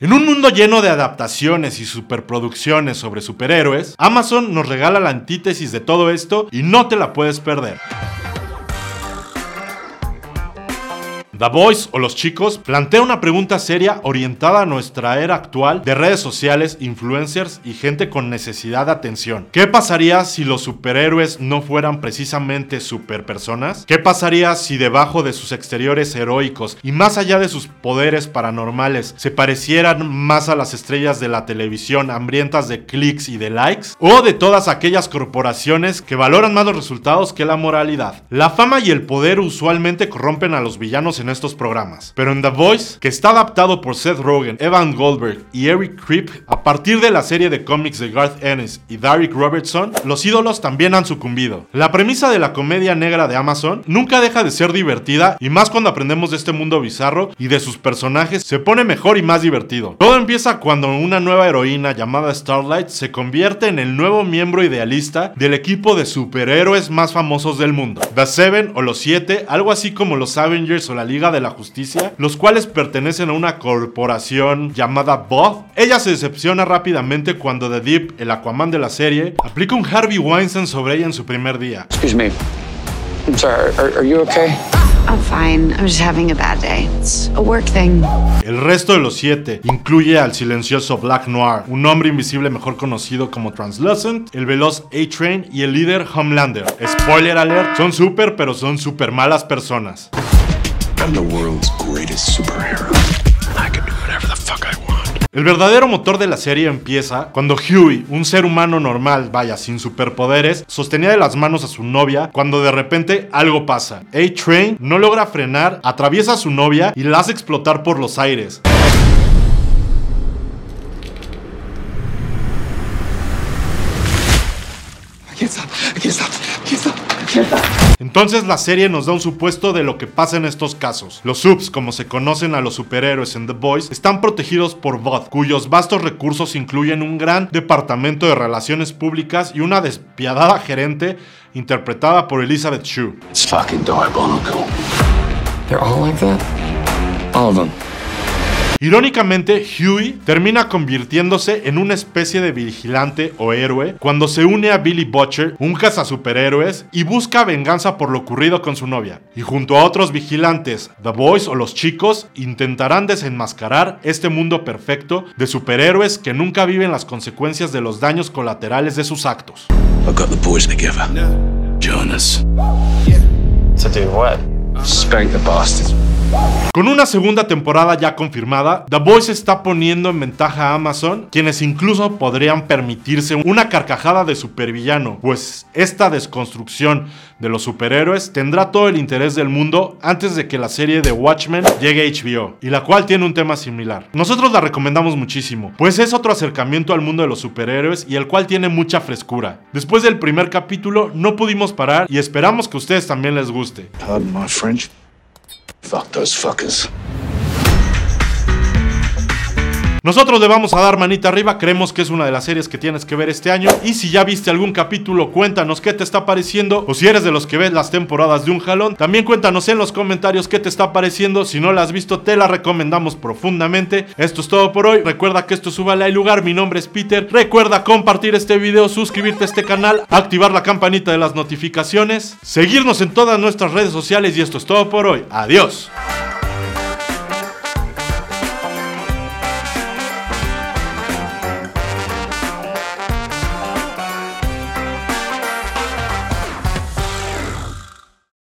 En un mundo lleno de adaptaciones y superproducciones sobre superhéroes, Amazon nos regala la antítesis de todo esto y no te la puedes perder. The Voice o Los Chicos plantea una pregunta seria orientada a nuestra era actual de redes sociales, influencers y gente con necesidad de atención. ¿Qué pasaría si los superhéroes no fueran precisamente superpersonas? ¿Qué pasaría si debajo de sus exteriores heroicos y más allá de sus poderes paranormales se parecieran más a las estrellas de la televisión hambrientas de clics y de likes? ¿O de todas aquellas corporaciones que valoran más los resultados que la moralidad? La fama y el poder usualmente corrompen a los villanos estos programas. Pero en The Voice, que está adaptado por Seth Rogen, Evan Goldberg y Eric Krip, a partir de la serie de cómics de Garth Ennis y Derek Robertson, los ídolos también han sucumbido. La premisa de la comedia negra de Amazon nunca deja de ser divertida y más cuando aprendemos de este mundo bizarro y de sus personajes se pone mejor y más divertido. Todo empieza cuando una nueva heroína llamada Starlight se convierte en el nuevo miembro idealista del equipo de superhéroes más famosos del mundo. The Seven o los Siete, algo así como los Avengers o la Liga de la Justicia, los cuales pertenecen a una corporación llamada Bob. Ella se decepciona rápidamente cuando The Deep, el Aquaman de la serie, aplica un Harvey Weinstein sobre ella en su primer día. Excuse me. I'm sorry. Are, are you okay? I'm fine. I'm just having a bad day. It's a work thing. El resto de los siete incluye al silencioso Black Noir, un hombre invisible mejor conocido como Translucent, el veloz A-Train y el líder Homelander. Spoiler alert, son super pero son super malas personas. I'm the world's greatest superhero. I can do whatever the fuck I want. El verdadero motor de la serie empieza cuando Huey, un ser humano normal, vaya, sin superpoderes, sostenía de las manos a su novia cuando de repente algo pasa. A-Train no logra frenar, atraviesa a su novia y la hace explotar por los aires. I can't stop. I can't stop. I can't stop. Entonces la serie nos da un supuesto de lo que pasa en estos casos. Los subs, como se conocen a los superhéroes en The Boys, están protegidos por VOD, cuyos vastos recursos incluyen un gran departamento de relaciones públicas y una despiadada gerente interpretada por Elizabeth Shue. It's fucking diabolical. They're all like that? All of them. Irónicamente, Huey termina convirtiéndose en una especie de vigilante o héroe cuando se une a Billy Butcher, un superhéroes, y busca venganza por lo ocurrido con su novia. Y junto a otros vigilantes, The Boys o los chicos, intentarán desenmascarar este mundo perfecto de superhéroes que nunca viven las consecuencias de los daños colaterales de sus actos. I got the boys together. Jonas. To do what? Spank the bastards. Con una segunda temporada ya confirmada, The Voice está poniendo en ventaja a Amazon, quienes incluso podrían permitirse una carcajada de supervillano, pues esta desconstrucción de los superhéroes tendrá todo el interés del mundo antes de que la serie de Watchmen llegue a HBO, y la cual tiene un tema similar. Nosotros la recomendamos muchísimo, pues es otro acercamiento al mundo de los superhéroes y el cual tiene mucha frescura. Después del primer capítulo no pudimos parar y esperamos que a ustedes también les guste. Fuck those fuckers. Nosotros le vamos a dar manita arriba, creemos que es una de las series que tienes que ver este año. Y si ya viste algún capítulo, cuéntanos qué te está pareciendo. O si eres de los que ves las temporadas de un jalón, también cuéntanos en los comentarios qué te está pareciendo. Si no la has visto, te la recomendamos profundamente. Esto es todo por hoy. Recuerda que esto subale al lugar. Mi nombre es Peter. Recuerda compartir este video, suscribirte a este canal, activar la campanita de las notificaciones, seguirnos en todas nuestras redes sociales. Y esto es todo por hoy. Adiós.